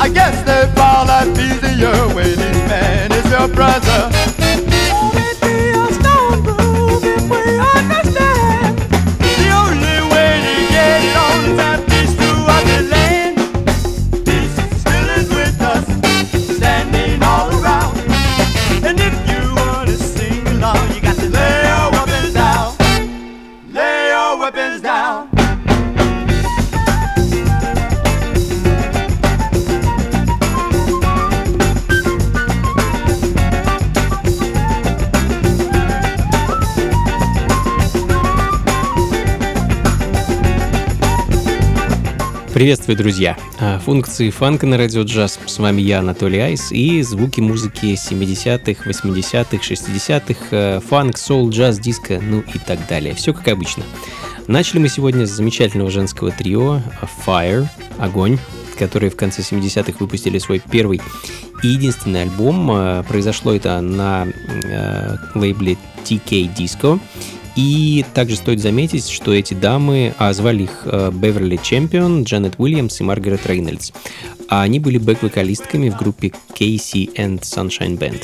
I guess they fall that easier your waiting man is your brother. Приветствую, друзья! А, функции фанка на радио джаз. С вами я, Анатолий Айс, и звуки музыки 70-х, 80-х, 60-х, фанк, соул, джаз, диско, ну и так далее. Все как обычно. Начали мы сегодня с замечательного женского трио Fire, Огонь, которые в конце 70-х выпустили свой первый и единственный альбом. А, произошло это на э, лейбле TK Disco. И также стоит заметить, что эти дамы, а звали их э, Беверли Чемпион, Джанет Уильямс и Маргарет Рейнольдс. А они были бэк-вокалистками в группе Casey and Sunshine Band.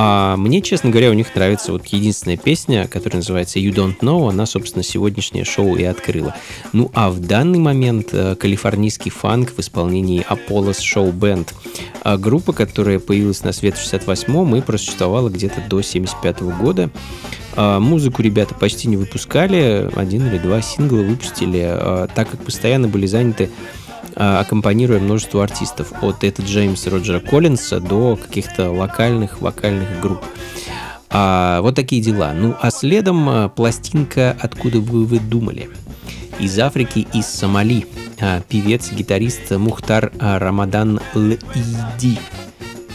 А мне, честно говоря, у них нравится вот единственная песня, которая называется You Don't Know. Она, собственно, сегодняшнее шоу и открыла. Ну а в данный момент э, калифорнийский фанк в исполнении Apollo's Show Band. А группа, которая появилась на свет в 68-м и просуществовала где-то до 75 -го года. А, музыку ребята почти не выпускали, один или два сингла выпустили, а, так как постоянно были заняты аккомпанируя множеству артистов, от Эта Джеймса Роджера Коллинса до каких-то локальных вокальных групп. А, вот такие дела. Ну, а следом а, пластинка «Откуда бы вы думали?» Из Африки, из Сомали. А, певец, гитарист Мухтар Рамадан Л-Иди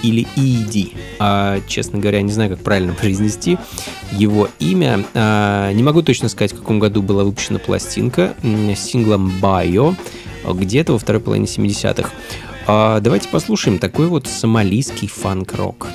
или Иди. А, честно говоря, не знаю, как правильно произнести его имя. А, не могу точно сказать, в каком году была выпущена пластинка синглом «Bio» где-то во второй половине 70-х. А давайте послушаем такой вот сомалийский фанк-рок.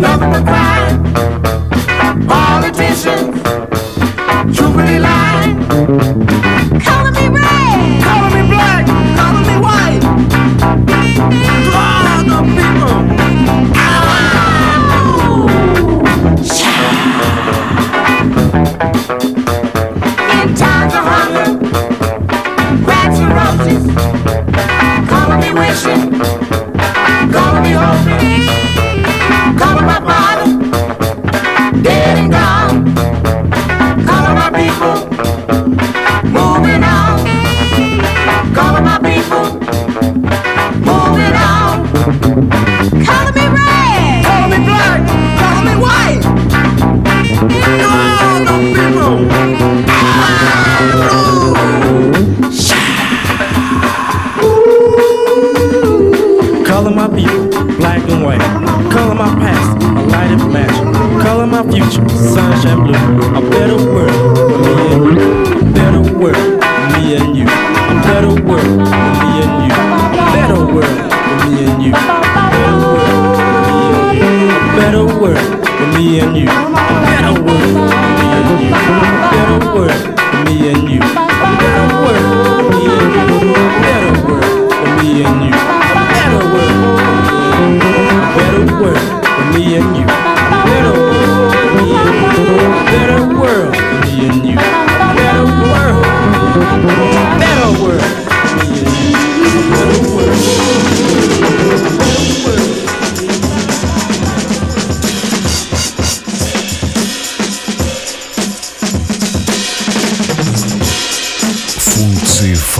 Number the.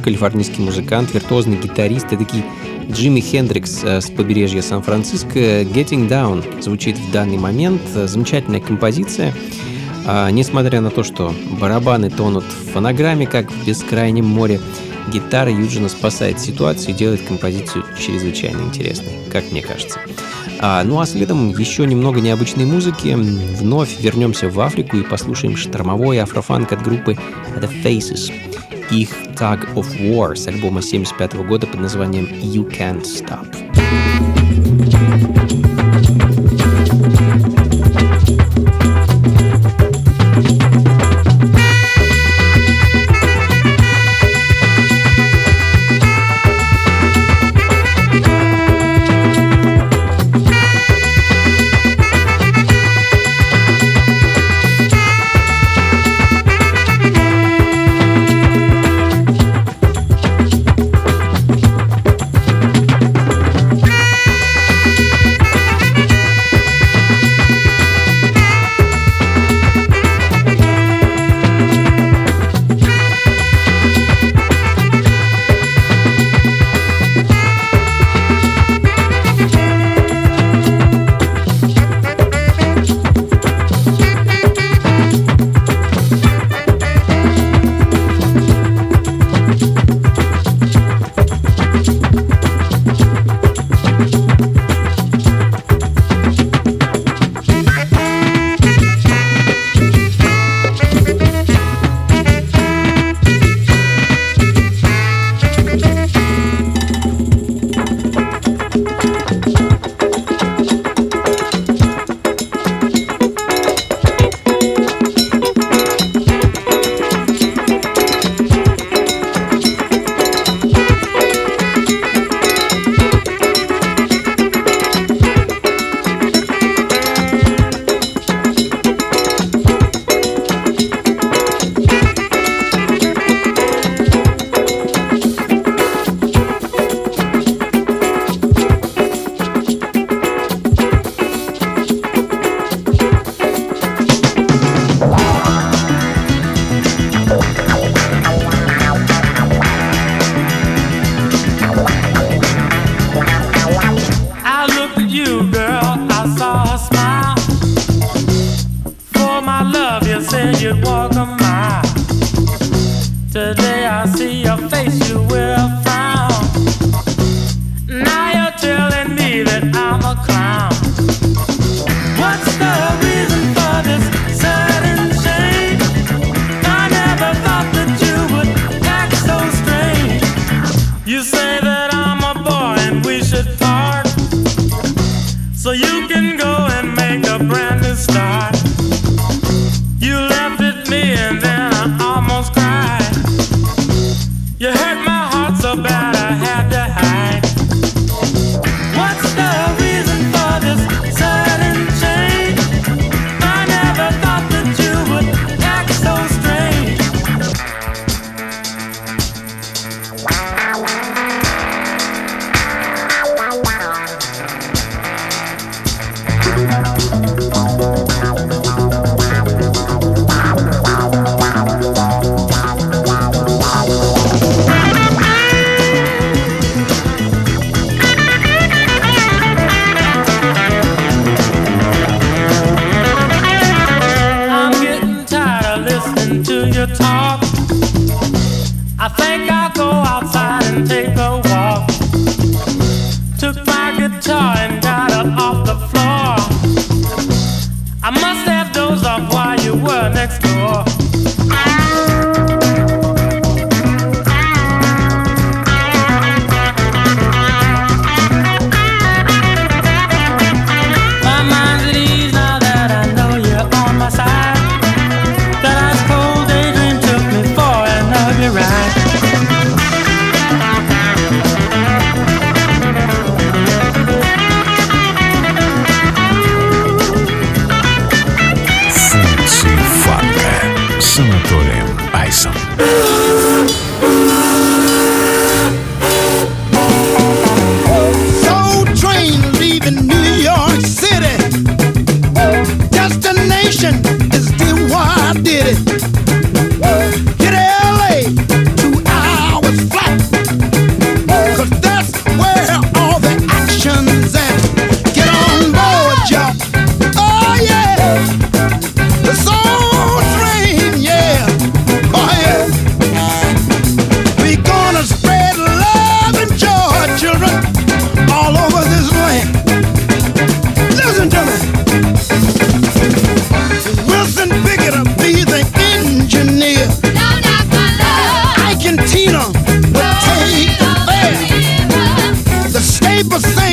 Молодой калифорнийский музыкант, виртуозный гитарист и такой Джимми Хендрикс э, с побережья Сан-Франциско. Getting Down звучит в данный момент. Замечательная композиция. А, несмотря на то, что барабаны тонут в фонограмме, как в бескрайнем море, гитара Юджина спасает ситуацию и делает композицию чрезвычайно интересной, как мне кажется. А, ну а следом еще немного необычной музыки. Вновь вернемся в Африку и послушаем штормовой афрофанк от группы The Faces. Их Tug of War с альбома 75 года под названием You Can't Stop.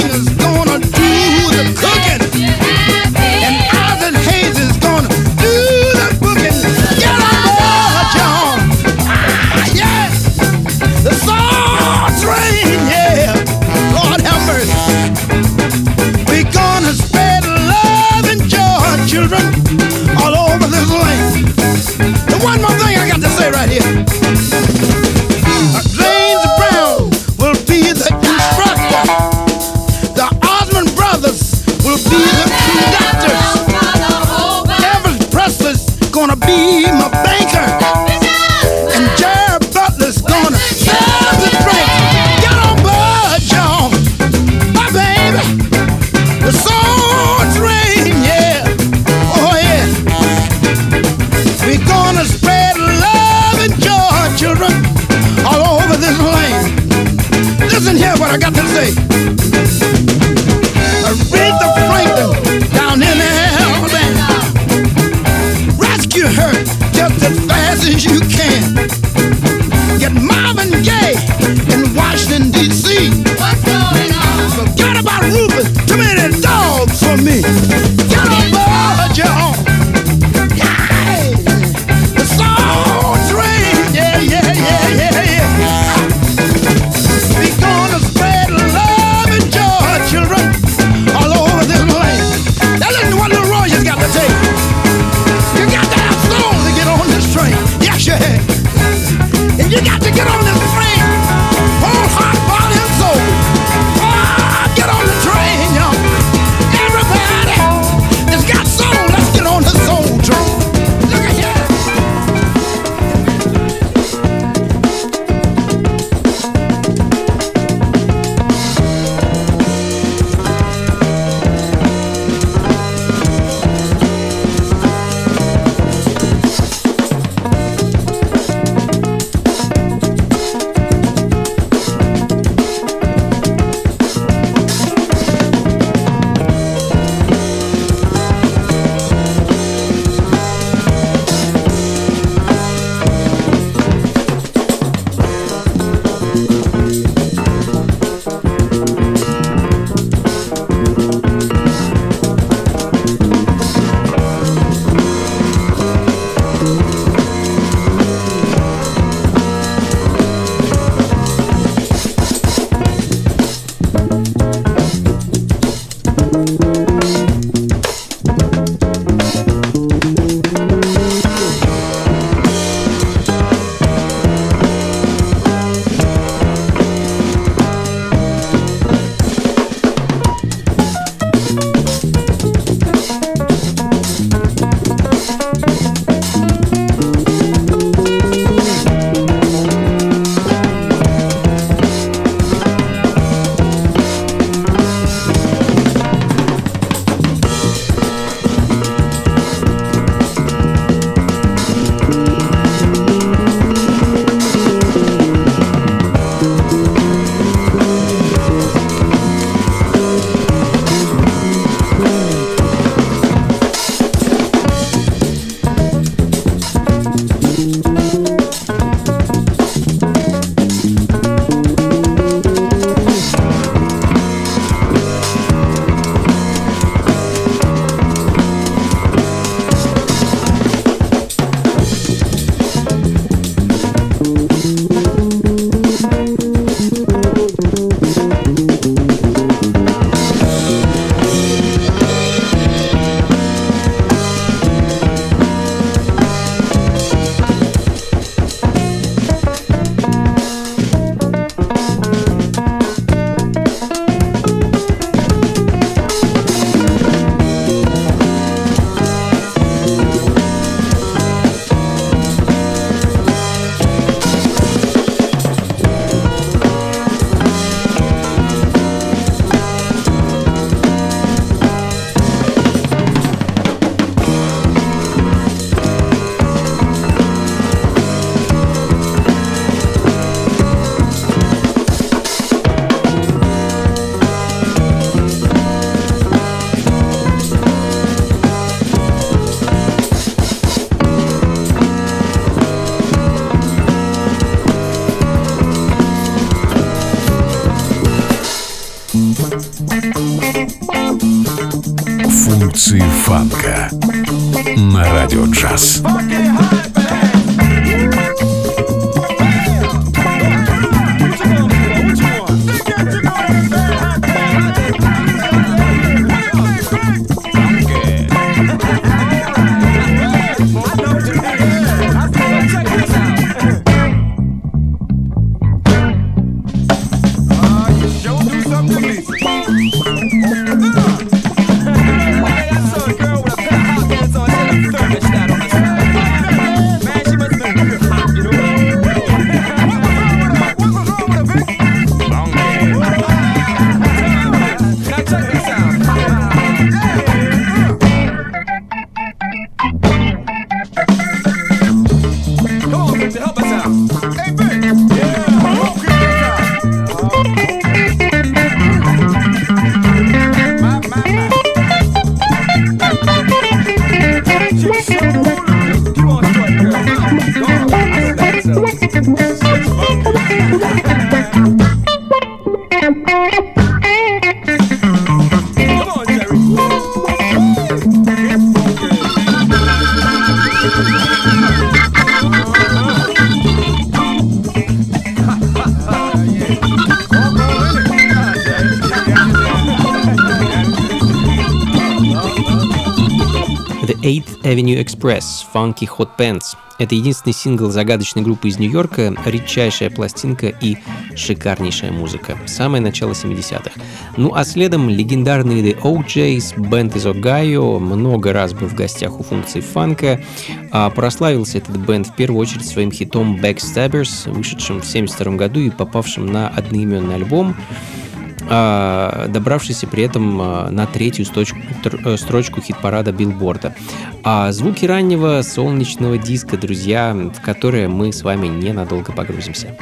is gonna do the cooking. Funky Hot Pants. Это единственный сингл загадочной группы из Нью-Йорка, редчайшая пластинка и шикарнейшая музыка. Самое начало 70-х. Ну а следом легендарные The OJs, бенд из Огайо, много раз был в гостях у функции фанка. А прославился этот бенд в первую очередь своим хитом Backstabbers, вышедшим в 72 году и попавшим на одноименный альбом. А, добравшийся при этом а, на третью строчку, э, строчку хит-парада билборда. А звуки раннего солнечного диска, друзья, в которые мы с вами ненадолго погрузимся.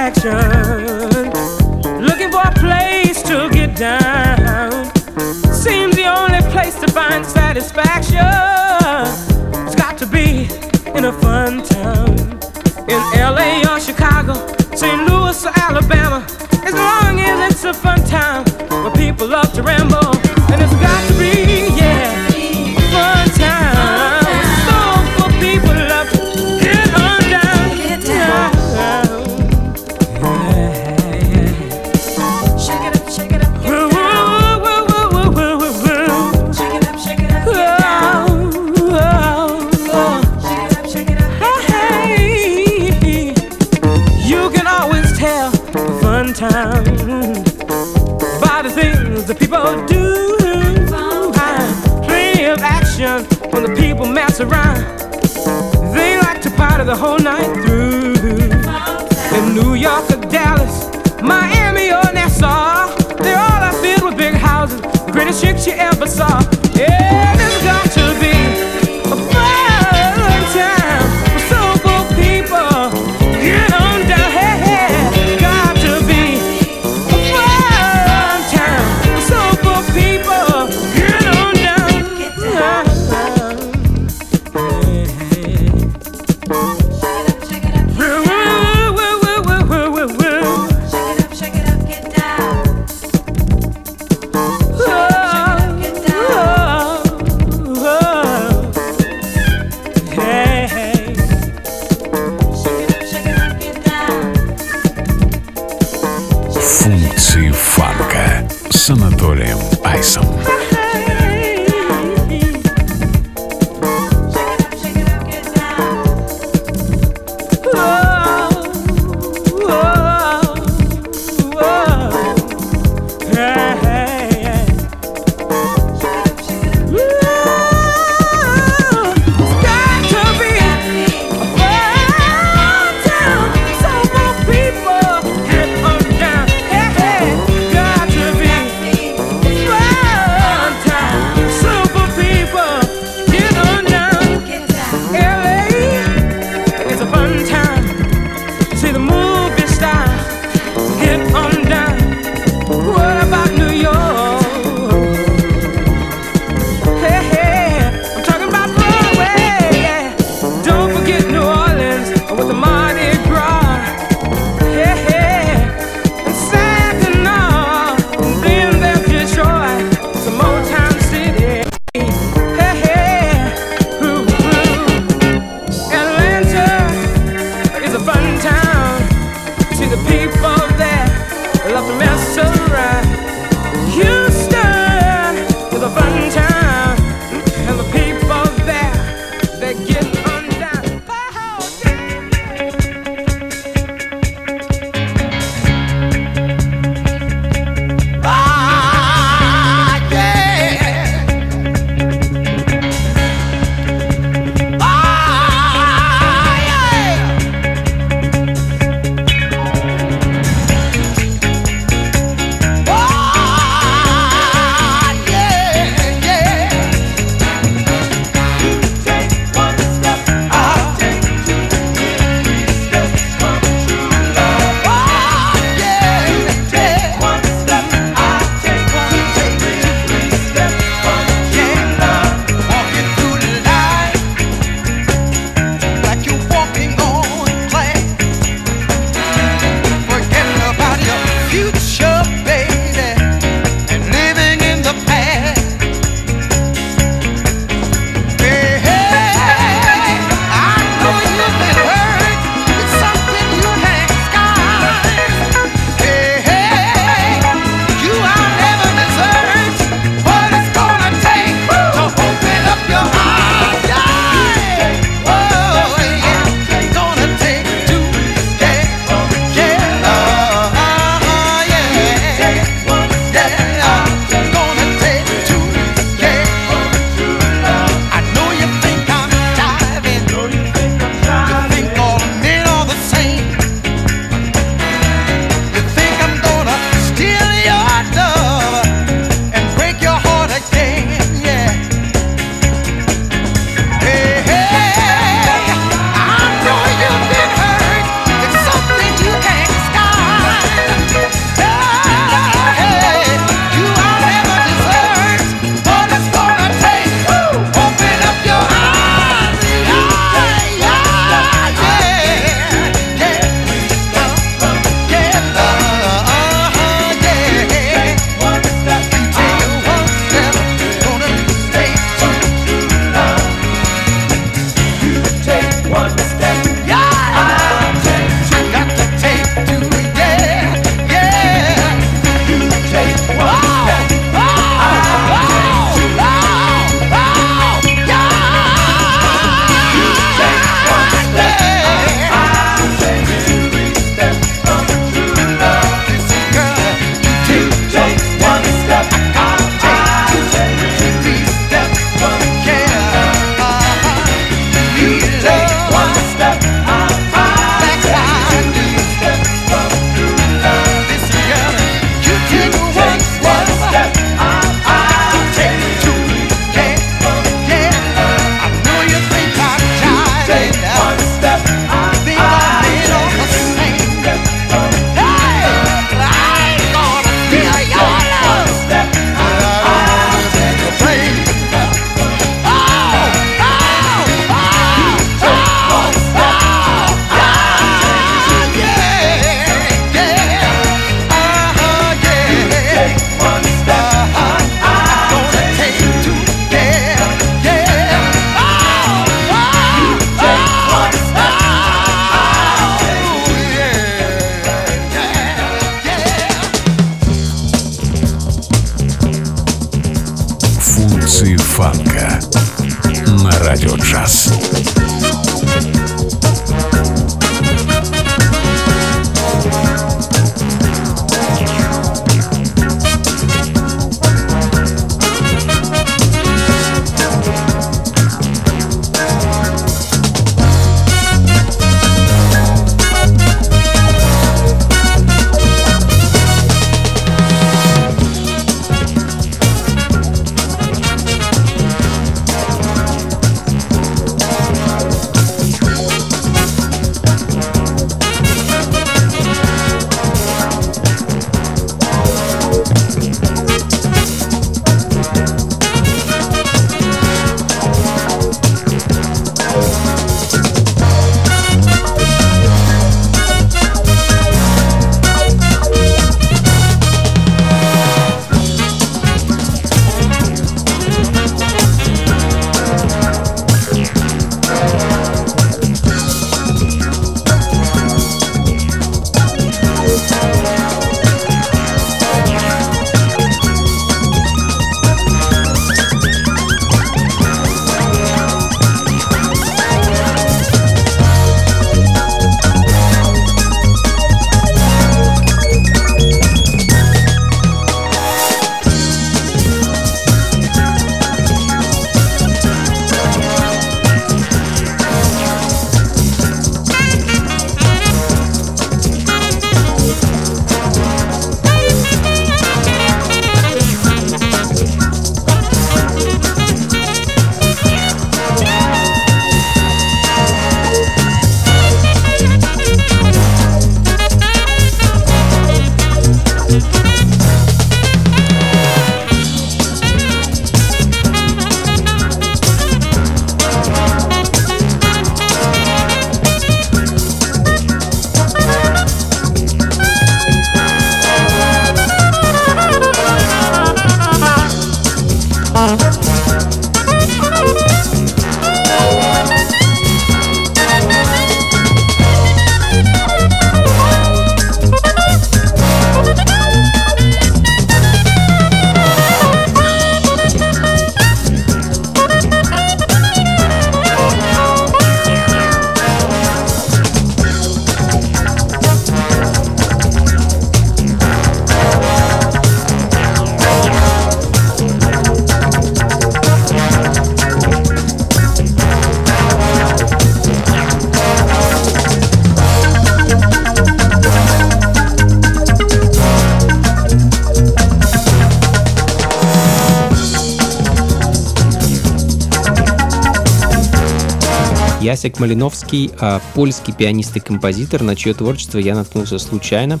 Ясик Малиновский, а, польский пианист и композитор, на чье творчество я наткнулся случайно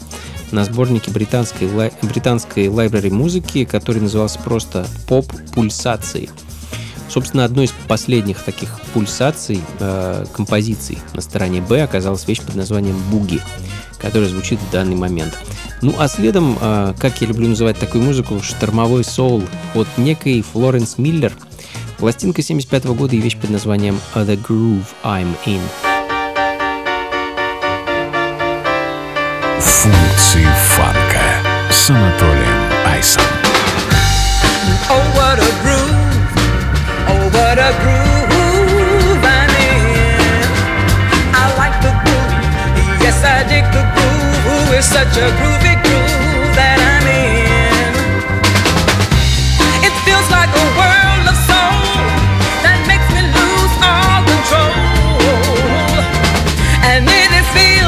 на сборнике британской, лай- британской лайбрери музыки, который назывался просто «Поп пульсации». Собственно, одной из последних таких пульсаций, э, композиций на стороне Б оказалась вещь под названием «Буги», которая звучит в данный момент. Ну а следом, э, как я люблю называть такую музыку, штормовой соул от некой Флоренс Миллер. Пластинка 75 года и вещь под названием «The Groove I'm In». Функции фанка с Анатолием Айсом. Oh, what a groove. Oh, what a groove I'm in. I like the groove. Yes, I dig the groove. Ooh, it's such a groovy feel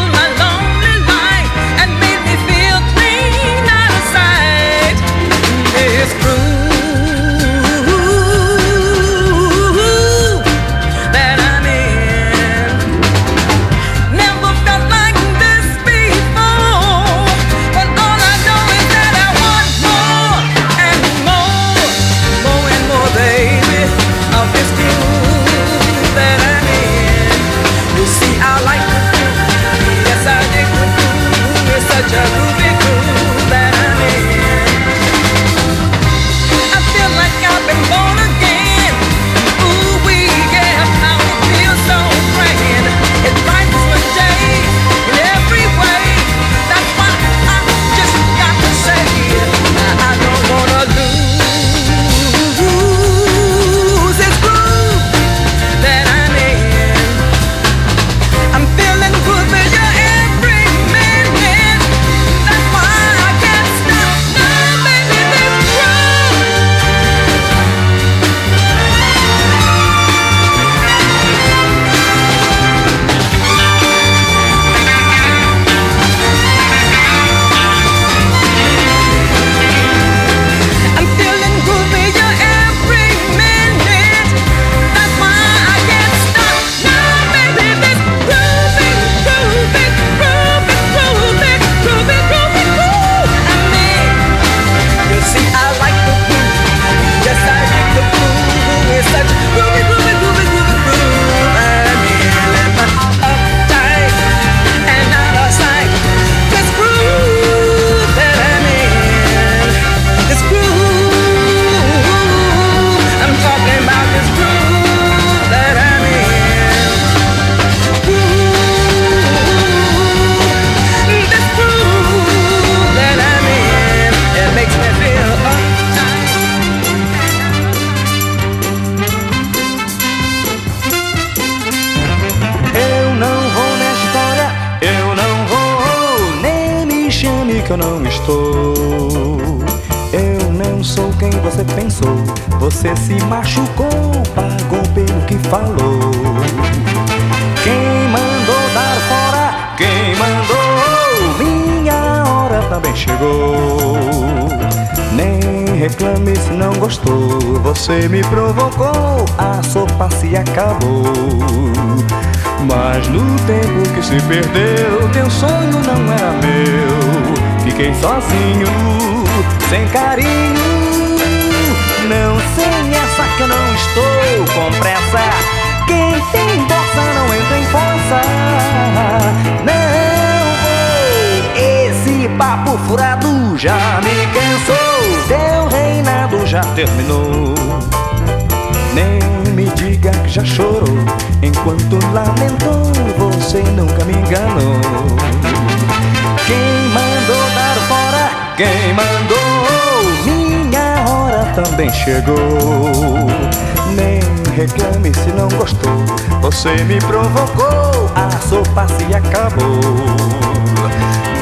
não estou. Eu não sou quem você pensou. Você se machucou, pagou pelo que falou. Quem mandou dar fora? Quem mandou? Minha hora também chegou. Nem reclame se não gostou. Você me provocou, a sopa se acabou. Mas no tempo que se perdeu, teu sonho não era meu. Fiquei sozinho, sem carinho. Não sem essa que eu não estou com pressa. Quem tem força não entra em força. Não vou. Esse papo furado já me cansou. Teu reinado já terminou. Nem me diga que já chorou Enquanto lamentou Você nunca me enganou Quem dar Quem mandou. Minha hora também chegou. Nem reclame se não gostou. Você me provocou. A sopa se acabou.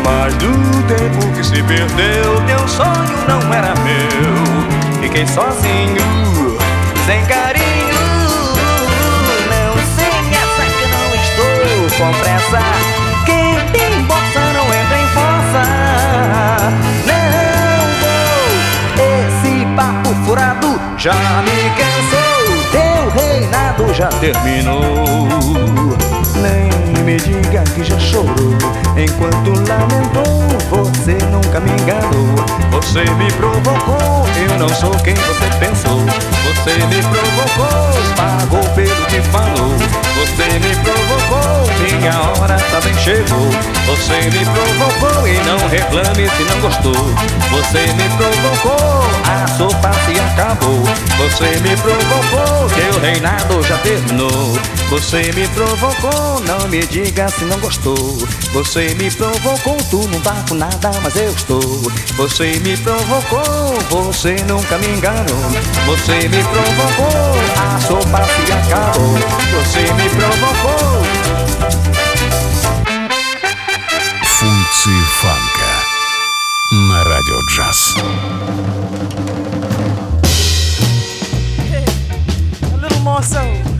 Mas do tempo que se perdeu Teu sonho não era meu. Fiquei sozinho sem carinho. Não sem essa que não estou. Com pressa. Já me cansou. Teu reinado já terminou. Me diga que já chorou. Enquanto lamentou Você nunca me enganou. Você me provocou Eu não sou quem você pensou. Você me provocou Pagou pelo que falou. Você me provocou Minha hora também chegou. Você me provocou E não reclame se não gostou. Você me provocou A sopa se acabou. Você me provocou Teu reinado já terminou. Você me provocou Não me diga se não gostou Você me provocou Tu não tá com nada, mas eu estou Você me provocou Você nunca me enganou Você me provocou A sopa se acabou Você me provocou Функции фанка на радио джаз. A little more so.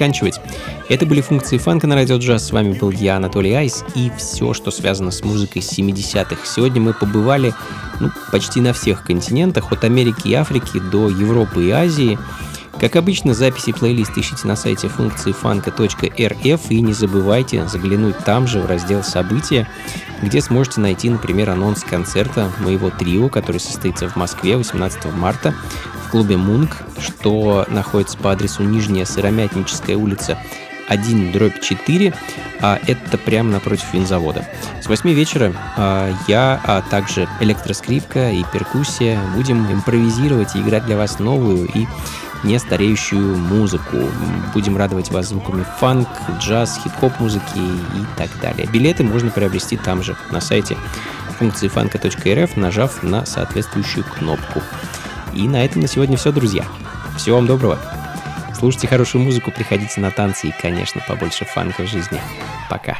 Заканчивать. Это были функции фанка на радио джаз. С вами был я, Анатолий Айс, и все, что связано с музыкой 70-х. Сегодня мы побывали ну, почти на всех континентах, от Америки и Африки до Европы и Азии. Как обычно, записи плейлист ищите на сайте функции фанка.рф и не забывайте заглянуть там же в раздел «События», где сможете найти, например, анонс концерта моего трио, который состоится в Москве 18 марта клубе «Мунк», что находится по адресу Нижняя Сыромятническая улица 1 дробь 4, а это прямо напротив винзавода. С 8 вечера а, я, а также электроскрипка и перкуссия будем импровизировать и играть для вас новую и не стареющую музыку. Будем радовать вас звуками фанк, джаз, хип-хоп музыки и так далее. Билеты можно приобрести там же, на сайте функции фанка.рф, нажав на соответствующую кнопку. И на этом на сегодня все, друзья. Всего вам доброго. Слушайте хорошую музыку, приходите на танцы и, конечно, побольше фанка в жизни. Пока.